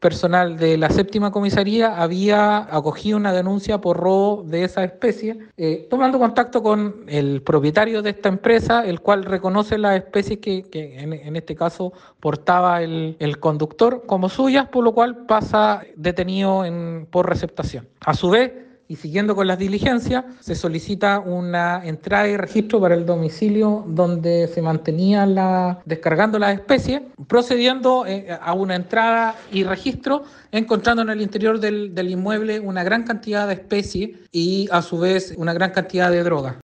personal de la séptima comisaría había acogido una denuncia por robo de esa especie, eh, tomando contacto con el propietario de esta empresa, el cual reconoce las especies que, en, este caso portaba el, el, conductor como suyas, por lo cual pasa detenido en, por receptación. A su vez, y siguiendo con las diligencias, se solicita una entrada y registro para el domicilio donde se mantenía la, descargando las especies, procediendo eh, a una entrada y registro, encontrando en el interior del, del inmueble una gran cantidad de especies y a su vez una gran cantidad de drogas.